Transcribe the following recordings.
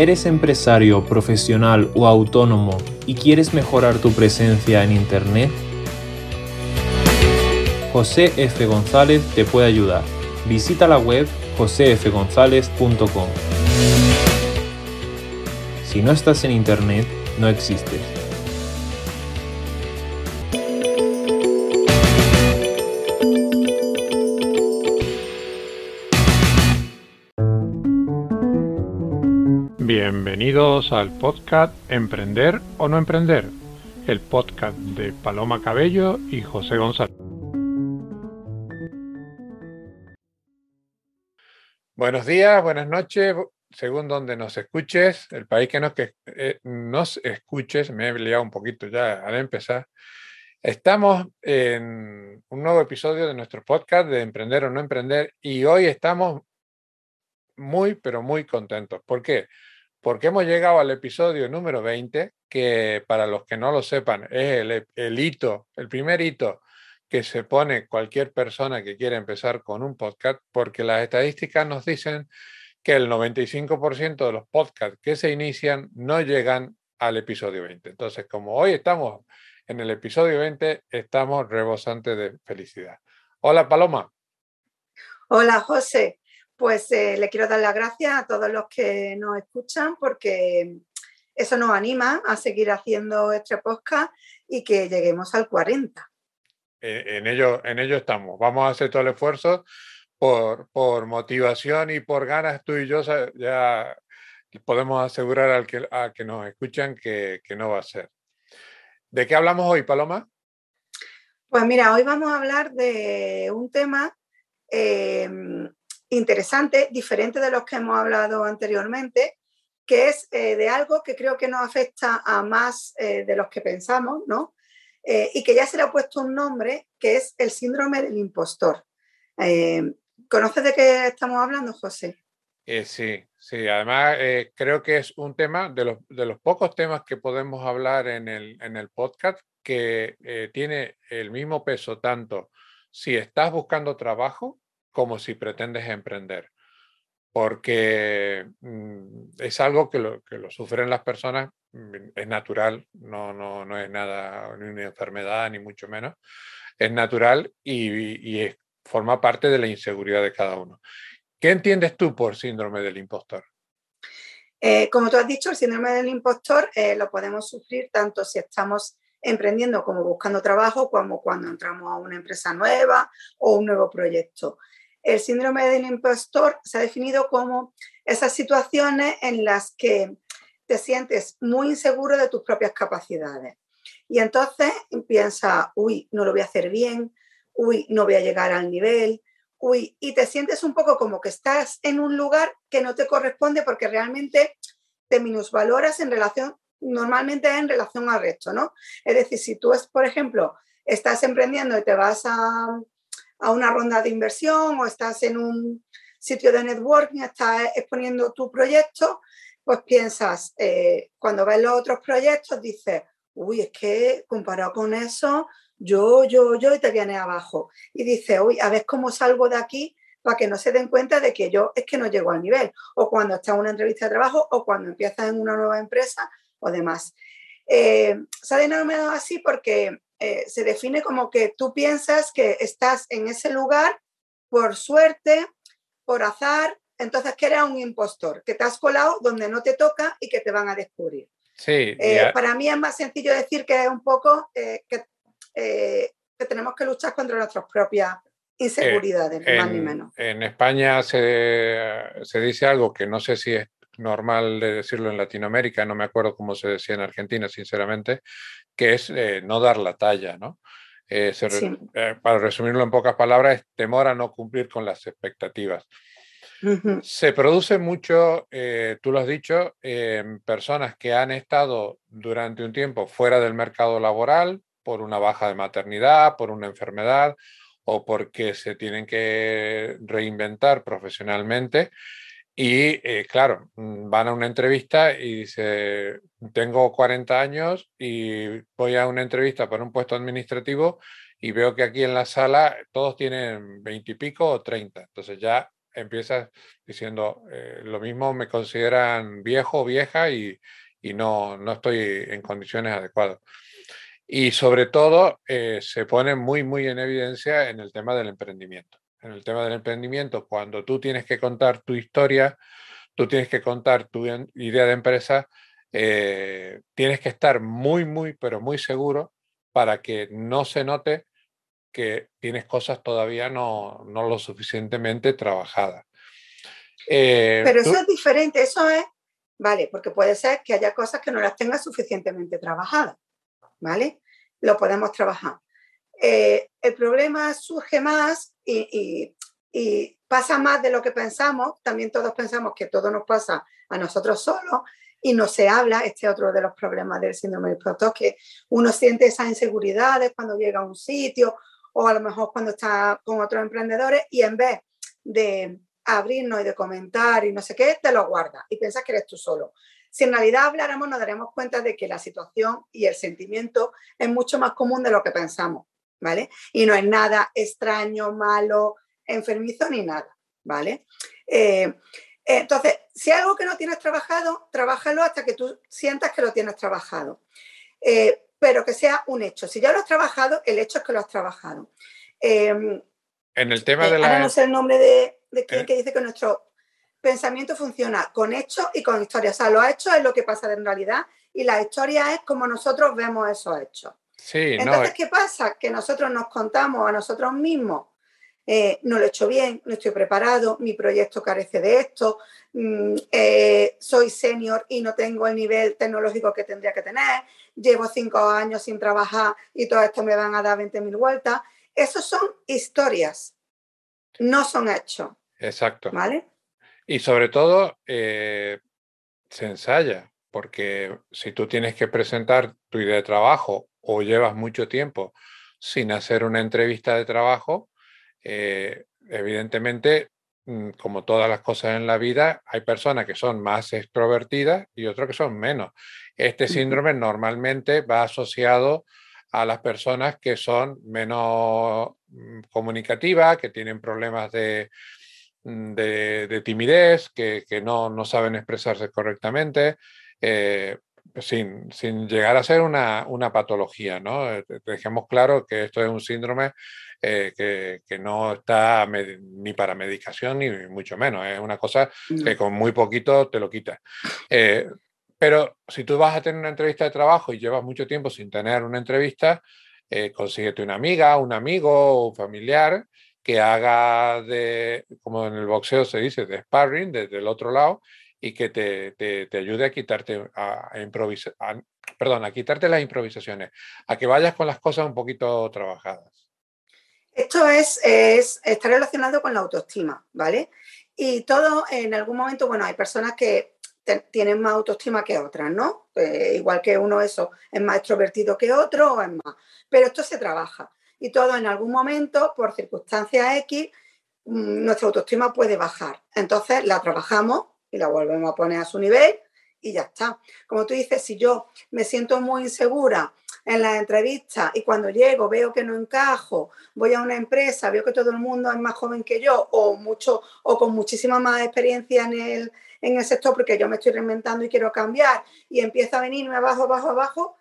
¿Eres empresario, profesional o autónomo y quieres mejorar tu presencia en Internet? José F. González te puede ayudar. Visita la web josefgonzalez.com. Si no estás en Internet, no existes. Bienvenidos al podcast Emprender o no emprender, el podcast de Paloma Cabello y José González. Buenos días, buenas noches, según donde nos escuches, el país que nos, que, eh, nos escuches, me he liado un poquito ya al empezar. Estamos en un nuevo episodio de nuestro podcast de Emprender o no emprender y hoy estamos muy, pero muy contentos. ¿Por qué? Porque hemos llegado al episodio número 20, que para los que no lo sepan es el, hito, el primer hito que se pone cualquier persona que quiere empezar con un podcast, porque las estadísticas nos dicen que el 95% de los podcasts que se inician no llegan al episodio 20. Entonces, como hoy estamos en el episodio 20, estamos rebosantes de felicidad. Hola, Paloma. Hola, José pues eh, le quiero dar las gracias a todos los que nos escuchan porque eso nos anima a seguir haciendo este podcast y que lleguemos al 40. Eh, en, ello, en ello estamos. Vamos a hacer todo el esfuerzo por, por motivación y por ganas. Tú y yo ya podemos asegurar al que, a que nos escuchan que, que no va a ser. ¿De qué hablamos hoy, Paloma? Pues mira, hoy vamos a hablar de un tema eh, interesante, diferente de los que hemos hablado anteriormente, que es eh, de algo que creo que nos afecta a más eh, de los que pensamos, ¿no? Eh, y que ya se le ha puesto un nombre, que es el síndrome del impostor. ¿Conoces de qué estamos hablando, José? sí, sí, además creo que es un tema de los, de los, pocos temas que podemos hablar en el, en el podcast que tiene el mismo peso tanto si estás buscando trabajo como si pretendes emprender, porque mm, es algo que lo, que lo sufren las personas, mm, es natural, no, no, no, es nada, ni una enfermedad, ni mucho menos, es natural y, forma parte de la inseguridad de cada uno. ¿Qué entiendes tú por síndrome del impostor? Eh, como tú has dicho, el síndrome del impostor eh, lo podemos sufrir tanto si estamos emprendiendo como buscando trabajo, como cuando entramos a una empresa nueva o un nuevo proyecto. El síndrome del impostor se ha definido como esas situaciones en las que te sientes muy inseguro de tus propias capacidades. Y entonces piensas, uy, no lo voy a hacer bien, uy, no voy a llegar al nivel, uy, y te sientes un poco como que estás en un lugar que no te corresponde porque realmente te minusvaloras en relación, normalmente en relación al resto, ¿no? Es decir, si tú, es, por ejemplo, estás emprendiendo y te vas a, a una ronda de inversión o estás en un sitio de networking, estás exponiendo tu proyecto, pues piensas, eh, cuando ves los otros proyectos, dices, uy, es que comparado con eso, yo, yo, yo, y te viene abajo. Y dices, uy, a ver cómo salgo de aquí para que no se den cuenta de que yo es que no llego al nivel. O cuando estás en una entrevista de trabajo o cuando empiezas en una nueva empresa o demás. Eh, se ha denominado así porque eh, se define como que tú piensas que estás en ese lugar por suerte, por azar, entonces que eres un impostor, que te has colado donde no te toca y que te van a descubrir. Sí. Eh, para mí es más sencillo decir que es un poco eh, que, que, tenemos que luchar contra nuestras propias inseguridades, más ni menos. En España se, se dice algo que no sé si es normal de decirlo en Latinoamérica, no me acuerdo cómo se decía en Argentina, sinceramente, que es eh, no dar la talla, ¿no? Eh, eh, para resumirlo en pocas palabras, es temor a no cumplir con las expectativas. Se produce mucho, tú lo has dicho, en personas que han estado durante un tiempo fuera del mercado laboral por una baja de maternidad, por una enfermedad o porque se tienen que reinventar profesionalmente y eh, claro, mm, van a una entrevista y dice, tengo 40 años y voy a una entrevista para un puesto administrativo y veo que aquí en la sala todos tienen 20 y pico o 30. Entonces ya empiezas diciendo, eh, lo mismo me consideran viejo o vieja y, no, no estoy en condiciones adecuadas. Y sobre todo eh, se pone muy, muy en evidencia en el tema del emprendimiento. En el tema del emprendimiento, cuando tú tienes que contar tu historia, tú tienes que contar tu idea de empresa, eh, tienes que estar muy, muy, pero muy seguro para que no se note que tienes cosas todavía no, no lo suficientemente trabajadas. Eh, pero eso es diferente, eso es, vale, porque puede ser que haya cosas que no las tengas suficientemente trabajadas. ¿vale? Lo podemos trabajar. Eh, el problema surge más y, pasa más de lo que pensamos. También todos pensamos que todo nos pasa a nosotros solos y no se habla. Este es otro de los problemas del síndrome del impostor, que uno siente esas inseguridades cuando llega a un sitio o a lo mejor cuando está con otros emprendedores y en vez de abrirnos y de comentar y no sé qué, te lo guardas y piensas que eres tú solo. Si en realidad habláramos, nos daremos cuenta de que la situación y el sentimiento es mucho más común de lo que pensamos, ¿vale? Y no es nada extraño, malo, enfermizo ni nada, ¿vale? Eh, entonces, si algo que no tienes trabajado, trabájalo hasta que tú sientas que lo tienes trabajado. Eh, pero que sea un hecho. Si ya lo has trabajado, el hecho es que lo has trabajado. Em, en el tema de la... Ahora no sé el nombre de, de quien que dice que nuestro pensamiento funciona con hechos y con historias. O sea, los hechos es lo que pasa en realidad y la historia es como nosotros vemos esos hechos. Sí, Entonces, ¿qué pasa? Que nosotros nos contamos a nosotros mismos, eh, no lo he hecho bien, no estoy preparado, mi proyecto carece de esto, mm, eh, soy senior y no tengo el nivel tecnológico que tendría que tener, llevo cinco años sin trabajar y todo esto me van a dar 20.000 vueltas. Esos son historias, no son hechos. Exacto. ¿Vale? Y sobre todo, eh, se ensaya, porque si tú tienes que presentar tu idea de trabajo o llevas mucho tiempo sin hacer una entrevista de trabajo, eh, evidentemente, mm, como todas las cosas en la vida, hay personas que son más extrovertidas y otras que son menos. Este síndrome normalmente va asociado a las personas que son menos mm, comunicativas, que tienen problemas de, Mm, de, timidez, que, no, saben expresarse correctamente, eh, sin, llegar a ser una, patología. ¿no? Eh, dejemos claro que esto es un síndrome eh, que, no está ni para medicación ni mucho menos. Es una cosa que con muy poquito te lo quita. pero si tú vas a tener una entrevista de trabajo y llevas mucho tiempo sin tener una entrevista, consíguete una amiga, un amigo, un familiar que haga de, como en el boxeo se dice, de sparring desde el otro lado y que te, te, ayude a quitarte, a, improvisar, perdón, a quitarte las improvisaciones, a que vayas con las cosas un poquito trabajadas. Esto es, es, está relacionado con la autoestima, ¿vale? Y todo en algún momento, bueno, hay personas que tienen más autoestima que otras, ¿no? Eh, igual que uno eso es más extrovertido que otro o es más. Pero esto se trabaja y todo en algún momento, por circunstancias X, mm, nuestra autoestima puede bajar. Entonces la trabajamos y la volvemos a poner a su nivel y ya está. Como tú dices, si yo me siento muy insegura en las entrevistas y cuando llego veo que no encajo, voy a una empresa, veo que todo el mundo es más joven que yo o mucho o con muchísima más experiencia en el, en el sector porque yo me estoy reinventando y quiero cambiar y empieza a venirme abajo, abajo, abajo,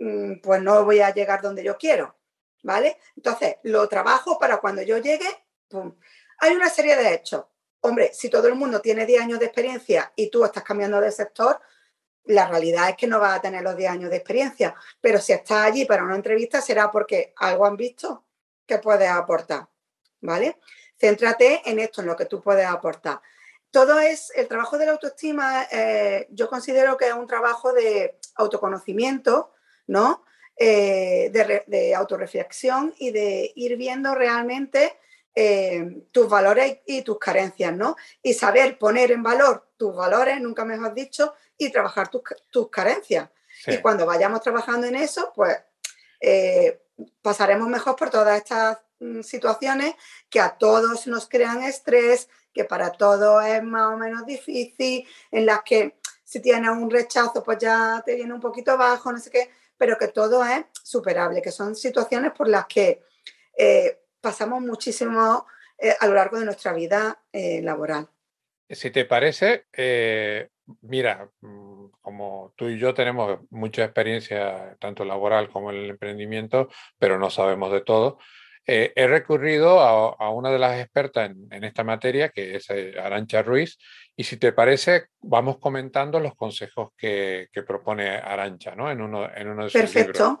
mm, pues no voy a llegar donde yo quiero. ¿vale? Entonces, lo trabajo para cuando yo llegue, ¡pum! Hay una serie de hechos. Hombre, si todo el mundo tiene 10 años de experiencia y tú estás cambiando de sector, la realidad es que no vas a tener los 10 años de experiencia, pero si estás allí para una entrevista será porque algo han visto que puedes aportar, ¿vale? Céntrate en esto, en lo que tú puedes aportar. Todo es, el trabajo de la autoestima, eh, yo considero que es un trabajo de autoconocimiento, ¿no? Eh, de, autorreflexión y de ir viendo realmente eh, tus valores y tus carencias, ¿no? Y saber poner en valor tus valores, nunca mejor dicho, y trabajar tus, carencias. Y cuando vayamos trabajando en eso, pues eh, pasaremos mejor por todas estas mm, situaciones que a todos nos crean estrés, que para todos es más o menos difícil, en las que si tienes un rechazo, pues ya te viene un poquito bajo, no sé qué pero que todo es superable, que son situaciones por las que eh, pasamos muchísimo eh, a lo largo de nuestra vida eh, laboral. Si te parece, mira, mm, como tú y yo tenemos mucha experiencia, tanto laboral como en el emprendimiento, pero no sabemos de todo, he recurrido a, una de las expertas en, esta materia, que es Arancha Ruiz, y si te parece, vamos comentando los consejos que, propone Arancha ¿no? en, uno, en uno de sus Perfecto.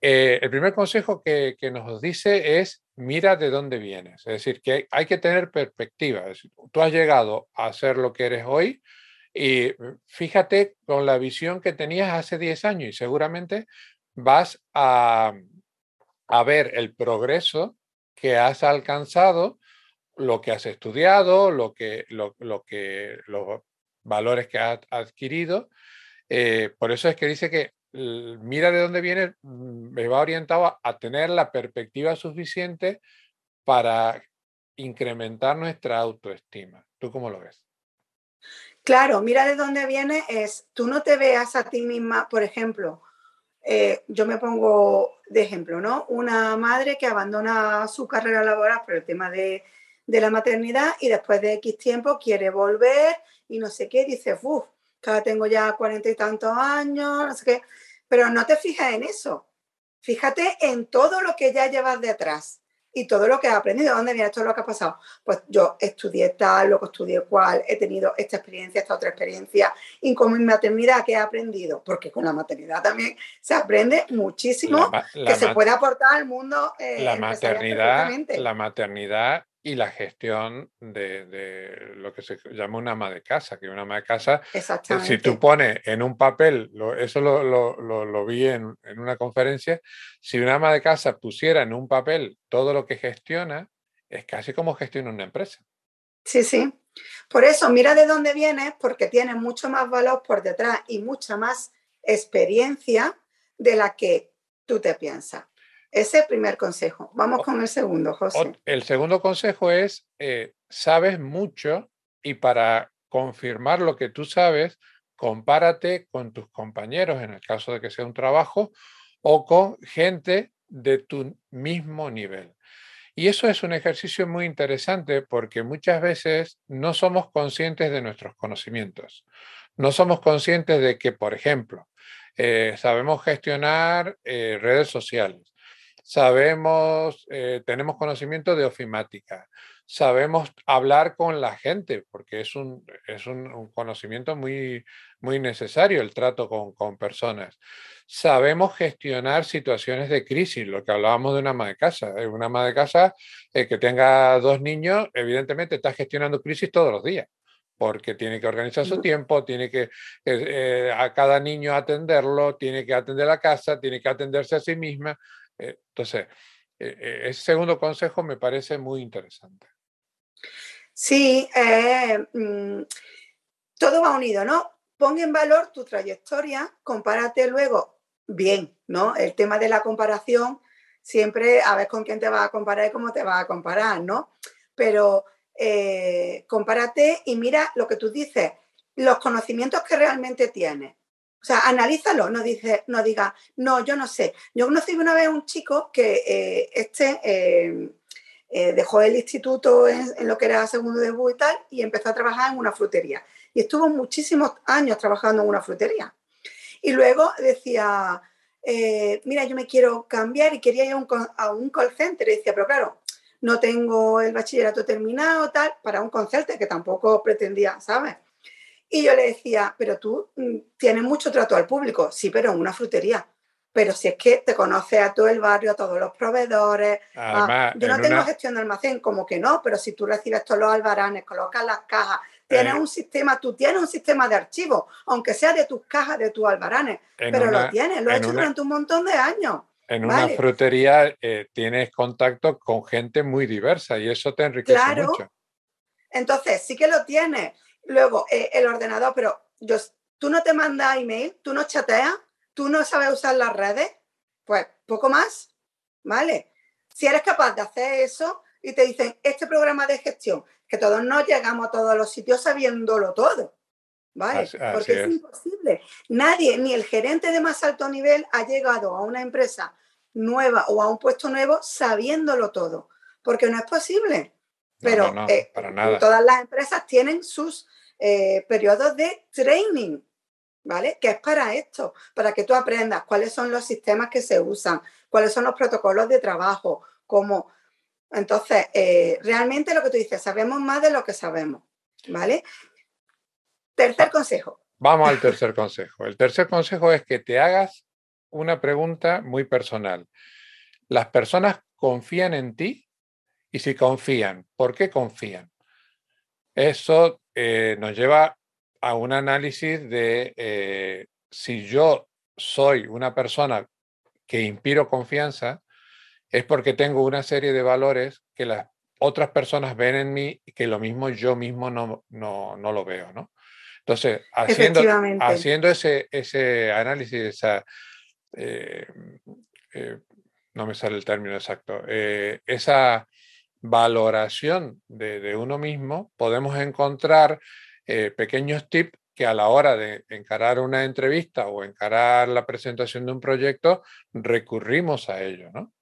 Eh, el primer consejo que, nos dice es mira de dónde vienes. Es decir, que hay que tener perspectiva. tú has llegado a ser lo que eres hoy y fíjate con la visión que tenías hace 10 años y seguramente vas a, ver el progreso que has alcanzado lo que has estudiado, lo que, lo, que, los valores que has adquirido. Eh, por eso es que dice que mira de dónde viene, mm, me va orientado a, tener la perspectiva suficiente para incrementar nuestra autoestima. ¿Tú cómo lo ves? Claro, mira de dónde viene es, tú no te veas a ti misma, por ejemplo, eh, yo me pongo de ejemplo, ¿no? Una madre que abandona su carrera laboral por el tema de, de la maternidad y después de X tiempo quiere volver y no sé qué, dice, uff, que tengo ya cuarenta y tantos años, no sé qué, pero no te fijas en eso, fíjate en todo lo que ya llevas detrás y todo lo que has aprendido. ¿Dónde viene todo lo que ha pasado? Pues yo estudié tal, lo que estudié cual, he tenido esta experiencia, esta otra experiencia, y con mi maternidad, ¿qué he aprendido? Porque con la maternidad también se aprende muchísimo que se puede aportar al mundo. Eh, la maternidad, la maternidad y la gestión de, lo que se llama una ama de casa, que una ama de casa, eh, si tú pones en un papel, eso lo, vi en, una conferencia, si una ama de casa pusiera en un papel todo lo que gestiona, es casi como gestiona una empresa. Sí, sí. Por eso, mira de dónde vienes, porque tienes mucho más valor por detrás y mucha más experiencia de la que tú te piensas. Ese primer consejo. Vamos con el segundo, José. El segundo consejo es, eh, sabes mucho y para confirmar lo que tú sabes, compárate con tus compañeros en el caso de que sea un trabajo o con gente de tu mismo nivel. Y eso es un ejercicio muy interesante porque muchas veces no somos conscientes de nuestros conocimientos. No somos conscientes de que, por ejemplo, eh, sabemos gestionar eh, redes sociales, sabemos, eh, tenemos conocimiento de ofimática, sabemos hablar con la gente, porque es un, es un, conocimiento muy, muy necesario el trato con, personas. Sabemos gestionar situaciones de crisis, lo que hablábamos de una ama de casa. Eh, una ama de casa eh, que tenga dos niños, evidentemente está gestionando crisis todos los días porque tiene que organizar su tiempo, tiene que a cada niño atenderlo, tiene que atender la casa, tiene que atenderse a sí misma. Eh, entonces, eh, eh, ese segundo consejo me parece muy interesante. Sí, mm, todo va unido, ¿no? Pon en valor tu trayectoria, compárate luego bien, ¿no? El tema de la comparación, siempre a ver con quién te vas a comparar y cómo te vas a comparar, ¿no? Pero compárate y mira lo que tú dices, los conocimientos que realmente tienes. O sea, analízalo, no, dice, no diga, no, yo no sé. Yo conocí una vez un chico que eh, este eh, eh, dejó el instituto en, lo que era segundo debut y tal y empezó a trabajar en una frutería. Y estuvo muchísimos años trabajando en una frutería. Y luego decía, mira, yo me quiero cambiar y quería ir a un, a un call center. Y decía, pero claro, no tengo el bachillerato terminado, tal, para un call que tampoco pretendía, ¿sabes? Y yo le decía, pero tú mm, tienes mucho trato al público, sí, pero en una frutería. Pero si es que te conoces a todo el barrio, a todos los proveedores. yo no tengo gestión de almacén, como que no, pero si tú recibes todos los albaranes, colocas las cajas, tienes eh. un sistema, tú tienes un sistema de archivos, aunque sea de tus cajas, de tus albaranes, pero lo tienes, lo has hecho durante un montón de años. En una frutería eh, tienes contacto con gente muy diversa y eso te enriquece claro. mucho. Entonces, sí que lo tienes. Luego, eh, el ordenador, pero yo, tú no te mandas email, tú no chateas, tú no sabes usar las redes, pues poco más, ¿vale? Si eres capaz de hacer eso y te dicen, este programa de gestión, que todos no llegamos a todos los sitios sabiéndolo todo, ¿vale? Porque es. imposible. Nadie, ni el gerente de más alto nivel ha llegado a una empresa nueva o a un puesto nuevo sabiéndolo todo, porque no es posible. Pero eh, todas las empresas tienen sus eh, periodos de training, ¿vale? Que es para esto, para que tú aprendas cuáles son los sistemas que se usan, cuáles son los protocolos de trabajo, cómo. Entonces, eh, realmente lo que tú dices, sabemos más de lo que sabemos, ¿vale? Tercer consejo. Vamos al tercer consejo. El tercer consejo es que te hagas una pregunta muy personal. ¿Las personas confían en ti? Y si confían, ¿por qué confían? Eso eh, nos lleva a un análisis de eh, si yo soy una persona que inspiro confianza, es porque tengo una serie de valores que las otras personas ven en mí y que lo mismo yo mismo no, no, no lo veo, ¿no? Entonces, haciendo, haciendo ese, ese análisis, esa, eh, no me sale el término exacto, esa valoración de, uno mismo, podemos encontrar eh, pequeños tips que a la hora de encarar una entrevista o encarar la presentación de un proyecto, recurrimos a ello, ¿no?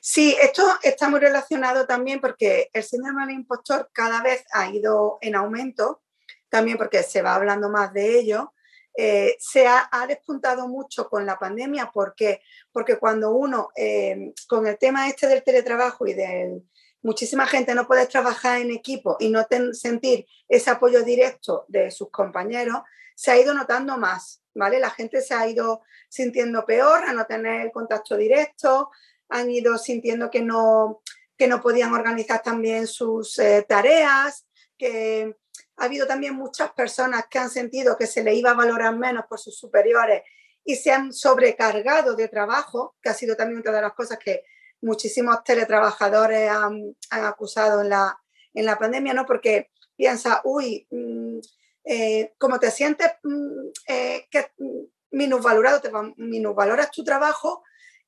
Sí, esto está muy relacionado también porque el síndrome del impostor cada vez ha ido en aumento, también porque se va hablando más de ello, eh, se ha, despuntado mucho con la pandemia. ¿Por qué? Porque cuando uno, eh, con el tema este del teletrabajo y de muchísima gente no puede trabajar en equipo y no sentir ese apoyo directo de sus compañeros, se ha ido notando más, ¿vale? La gente se ha ido sintiendo peor a no tener contacto directo, han ido sintiendo que no, que no podían organizar también sus eh, tareas, que ha habido también muchas personas que han sentido que se le iba a valorar menos por sus superiores y se han sobrecargado de trabajo, que ha sido también una de las cosas que muchísimos teletrabajadores han, acusado en la, en la pandemia, ¿no? Porque piensa, uy, mm, eh, como te sientes mm, eh, que minusvalorado, te minusvaloras tu trabajo,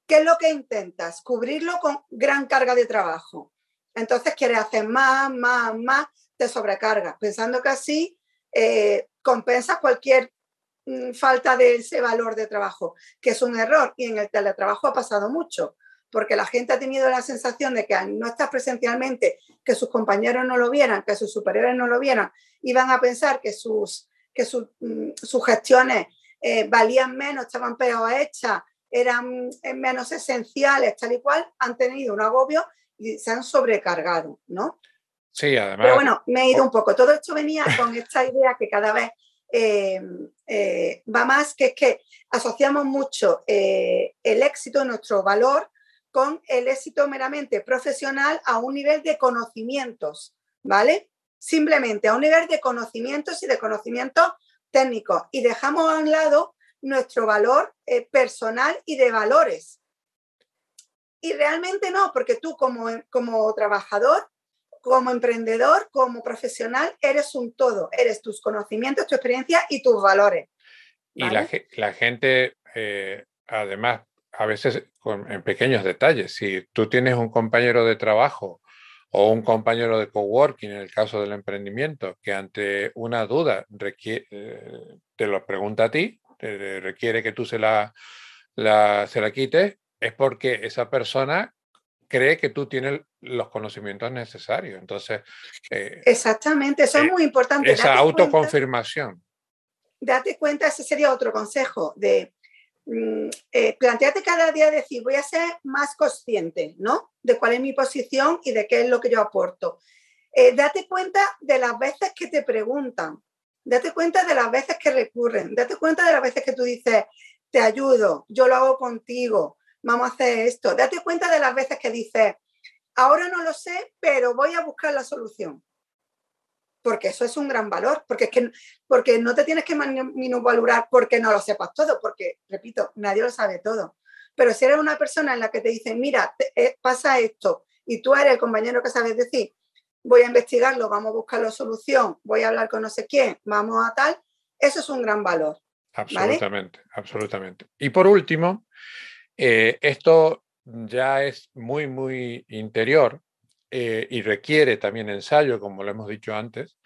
¿qué es lo que intentas? Cubrirlo con gran carga de trabajo. Entonces quieres hacer más, más, más, te sobrecarga, pensando que así eh, compensas cualquier mm, falta de ese valor de trabajo, que es un error. Y en el teletrabajo ha pasado mucho, porque la gente ha tenido la sensación de que al no estar presencialmente, que sus compañeros no lo vieran, que sus superiores no lo vieran, iban a pensar que sus, que mm, sus gestiones eh, valían menos, estaban peor hechas, eran eh, menos esenciales, tal y cual, han tenido un agobio y se han sobrecargado, ¿no? Sí, además. Pero bueno, me he ido un poco. Todo esto venía con esta idea que cada vez eh, eh, va más, que es que asociamos mucho eh, el éxito, nuestro valor, con el éxito meramente profesional a un nivel de conocimientos, ¿vale? Simplemente a un nivel de conocimientos y de conocimientos técnicos. Y dejamos a un lado nuestro valor personal y de valores. Y realmente no, porque tú como, como trabajador como emprendedor, como profesional, eres un todo. Eres tus conocimientos, tu experiencia y tus valores. Y la, gente, eh, además, a veces en pequeños detalles, si tú tienes un compañero de trabajo o un compañero de coworking, en el caso del emprendimiento, que ante una duda eh, te lo pregunta a ti, requiere que tú se la, se la quites, es porque esa persona cree que tú tienes los conocimientos necesarios. Entonces. Eh, Exactamente, eso es eh, muy importante. Esa autoconfirmación. date cuenta, ese sería otro consejo, de mm, eh, plantearte cada día decir, voy a ser más consciente, ¿no? De cuál es mi posición y de qué es lo que yo aporto. date cuenta de las veces que te preguntan, date cuenta de las veces que recurren, date cuenta de las veces que tú dices, te ayudo, yo lo hago contigo, vamos a hacer esto. Date cuenta de las veces que dices, ahora no lo sé, pero voy a buscar la solución. Porque eso es un gran valor, porque es que porque no te tienes que minusvalorar porque no lo sepas todo, porque, repito, nadie lo sabe todo. Pero si eres una persona en la que te dicen, mira, eh, pasa esto, y tú eres el compañero que sabes decir, voy a investigarlo, vamos a buscar la solución, voy a hablar con no sé quién, vamos a tal, eso es un gran valor. Absolutamente, absolutamente. Y por último, eh, esto ya es muy, muy interior eh, y requiere también ensayo, como lo hemos dicho antes,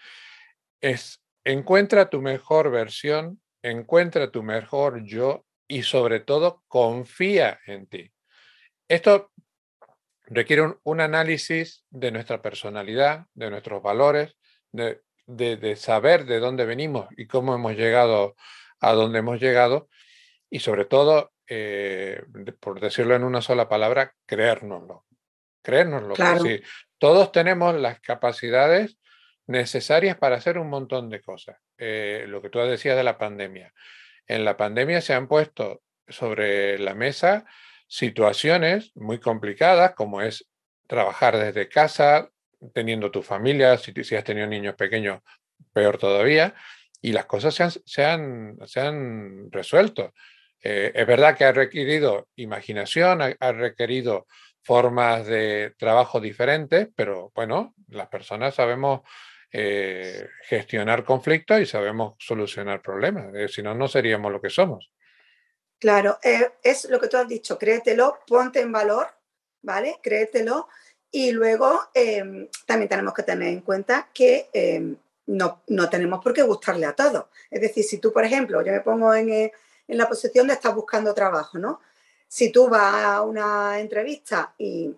es encuentra tu mejor versión, encuentra tu mejor yo y sobre todo confía en ti. Esto requiere un, análisis de nuestra personalidad, de nuestros valores, de, de, saber de dónde venimos y cómo hemos llegado a donde hemos llegado y sobre todo, eh, por decirlo en una sola palabra, creérnoslo. Creérnoslo. todos tenemos las capacidades necesarias para hacer un montón de cosas. Eh, lo que tú decías de la pandemia. En la pandemia se han puesto sobre la mesa situaciones muy complicadas, como es trabajar desde casa, teniendo tu familia, si, si has tenido niños pequeños, peor todavía, y las cosas se han, se han, resuelto. Eh, es verdad que ha requerido imaginación, ha, requerido formas de trabajo diferentes, pero bueno, las personas sabemos eh, gestionar conflictos y sabemos solucionar problemas. Eh, si no, no seríamos lo que somos. Claro, es lo que tú has dicho, créetelo, ponte en valor, ¿vale? Créetelo y luego em, también tenemos que tener en cuenta que em, no, tenemos por qué gustarle a todos. Es decir, si tú, por ejemplo, yo me pongo eh, en, la posición de estar buscando trabajo, ¿no? Si tú vas a una entrevista y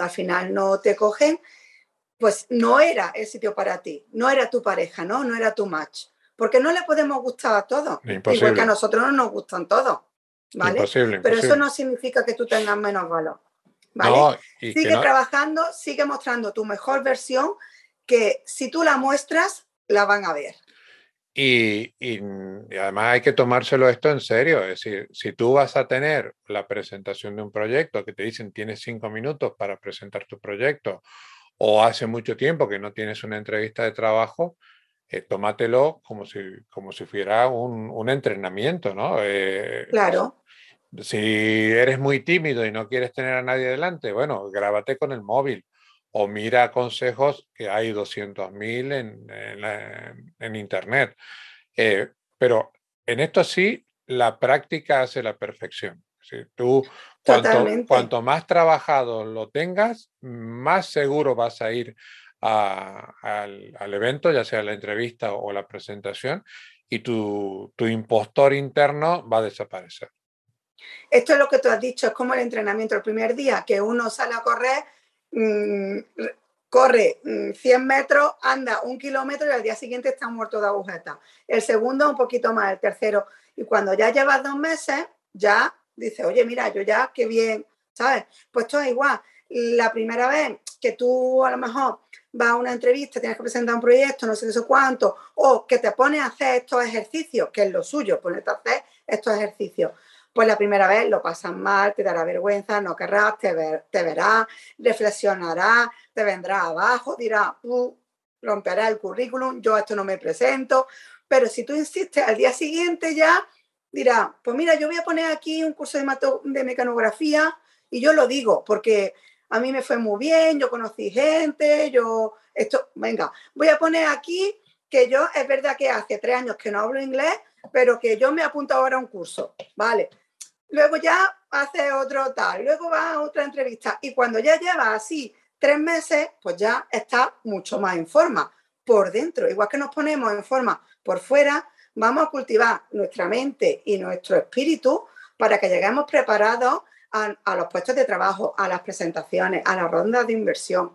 al final no te cogen, pues no era el sitio para ti, no era tu pareja, ¿no? No era tu match. Porque no le podemos gustar a todos. Igual que a nosotros no nos gustan todos. ¿Vale? Pero eso no significa que tú tengas menos valor. ¿vale? sigue trabajando, sigue mostrando tu mejor versión, que si tú la muestras, la van a ver. Y, además hay que tomárselo esto en serio. Es decir, si tú vas a tener la presentación de un proyecto que te dicen tienes cinco minutos para presentar tu proyecto, o hace mucho tiempo que no tienes una entrevista de trabajo, eh, tómatelo como si, como si fuera un, entrenamiento, ¿no? Eh, claro. Si eres muy tímido y no quieres tener a nadie delante, bueno, grábate con el móvil o mira consejos que hay 200.000 en, en, en, Internet. Eh, pero en esto sí, la práctica hace la perfección. Si tú, cuanto, cuanto, más trabajado lo tengas, más seguro vas a ir al, al, evento, ya sea la entrevista o la presentación, y tu, tu impostor interno va a desaparecer. Esto es lo que tú has dicho, es como el entrenamiento el primer día, que uno sale a correr, mm, corre 100 mm, metros, anda un kilómetro y al día siguiente está muerto de agujeta. El segundo un poquito más, el tercero. Y cuando ya llevas dos meses, ya dices, oye, mira, yo ya, qué bien, ¿sabes? Pues todo es igual. La primera vez que tú a lo mejor vas a una entrevista, tienes que presentar un proyecto, no sé qué cuánto, o que te pones a hacer estos ejercicios, que es lo suyo, ponerte a hacer estos ejercicios pues la primera vez lo pasas mal, te dará vergüenza, no querrás, te, ver, te verás, reflexionarás, te vendrá abajo, dirá, uh, romperá el currículum, yo a esto no me presento, pero si tú insistes al día siguiente ya, dirá, pues mira, yo voy a poner aquí un curso de, de mecanografía y yo lo digo porque a mí me fue muy bien, yo conocí gente, yo, esto, venga, voy a poner aquí que yo, es verdad que hace tres años que no hablo inglés, pero que yo me apunto ahora a un curso, ¿vale? Luego ya hace otro tal, luego va a otra entrevista y cuando ya lleva así tres meses, pues ya está mucho más en forma por dentro. Igual que nos ponemos en forma por fuera, vamos a cultivar nuestra mente y nuestro espíritu para que lleguemos preparados a, los puestos de trabajo, a las presentaciones, a las rondas de inversión.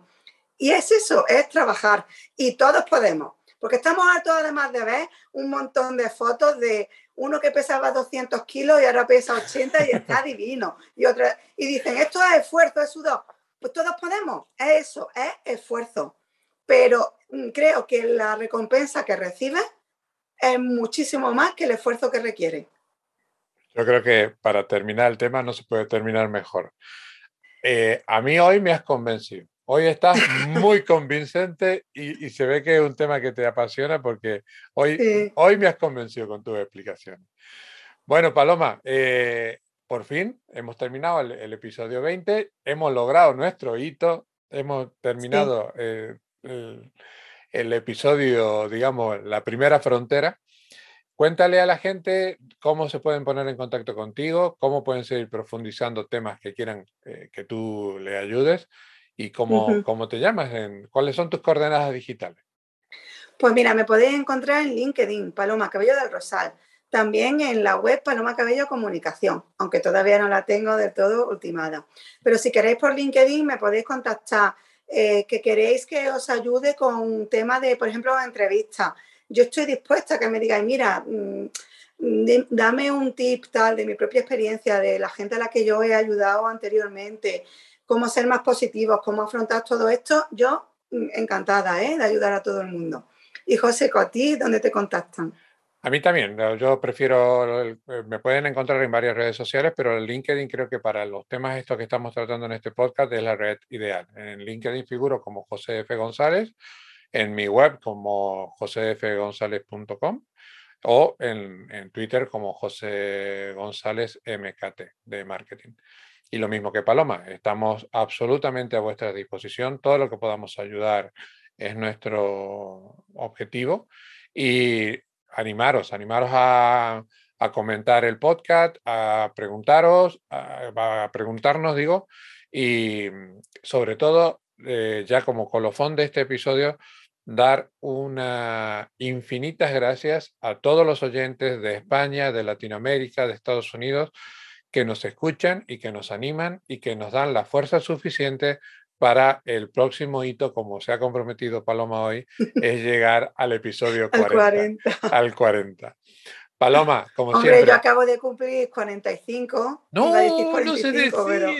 Y es eso, es trabajar. Y todos podemos. Porque estamos hartos además de ver un montón de fotos de uno que pesaba 200 kilos y ahora pesa 80 y está divino. Y, otra, y dicen, esto es esfuerzo, es sudor. Pues todos podemos, es eso, es esfuerzo. Pero mm, creo que la recompensa que recibe es muchísimo más que el esfuerzo que requiere. Yo creo que para terminar el tema no se puede terminar mejor. Eh, a mí hoy me has convencido. Hoy estás muy convincente y, se ve que es un tema que te apasiona porque hoy, hoy me has convencido con tu explicación. Bueno, Paloma, eh, por fin hemos terminado el, episodio 20, hemos logrado nuestro hito, hemos terminado eh, el, el, episodio, digamos, la primera frontera. Cuéntale a la gente cómo se pueden poner en contacto contigo, cómo pueden seguir profundizando temas que quieran eh, que tú le ayudes ¿Y cómo, cómo te llamas? En, ¿Cuáles son tus coordenadas digitales? Pues mira, me podéis encontrar en LinkedIn, Paloma Cabello del Rosal. también en la web Paloma Cabello Comunicación, aunque todavía no la tengo del todo ultimada. Pero si queréis por LinkedIn me podéis contactar, eh, que queréis que os ayude con un tema de, por ejemplo, entrevistas. Yo estoy dispuesta a que me digáis, mira, mm, dame un tip tal de mi propia experiencia, de la gente a la que yo he ayudado anteriormente, cómo ser más positivos, cómo afrontar todo esto. Yo mm, encantada ¿eh? de ayudar a todo el mundo. Y José, ¿a ti dónde te contactan? A mí también, yo prefiero, eh, me pueden encontrar en varias redes sociales, pero el LinkedIn creo que para los temas estos que estamos tratando en este podcast es la red ideal. En LinkedIn figuro como José F. González, en mi web como josefgonzález.com o en, en, Twitter como José González MKT de marketing. Y lo mismo que Paloma, estamos absolutamente a vuestra disposición. Todo lo que podamos ayudar es nuestro objetivo. Y animaros, animaros a, comentar el podcast, a preguntaros, a, preguntarnos, digo, y sobre todo, eh, ya como colofón de este episodio, dar unas infinitas gracias a todos los oyentes de España, de Latinoamérica, de Estados Unidos, que nos escuchan y que nos animan y que nos dan la fuerza suficiente para el próximo hito, como se ha comprometido Paloma hoy, es llegar al episodio 40. al 40. Paloma, como Hombre, siempre. yo acabo de cumplir 45. No, no se dice.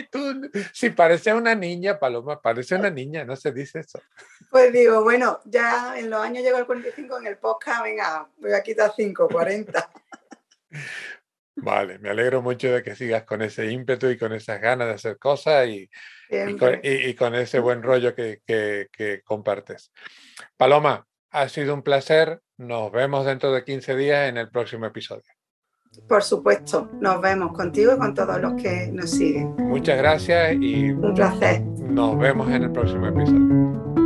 Si parece una niña, Paloma, parece una niña, no se dice eso. Pues digo, bueno, ya en los años llegó el 45 en el podcast, venga, voy a quitar 5, 40. Vale, me alegro mucho de que sigas con ese ímpetu y con esas ganas de hacer cosas y, y, con, ese buen rollo que, que, compartes. Paloma, ha sido un placer. Nos vemos dentro de 15 días en el próximo episodio. Por supuesto, nos vemos contigo y con todos los que nos siguen. Muchas gracias y un placer. Nos vemos en el próximo episodio.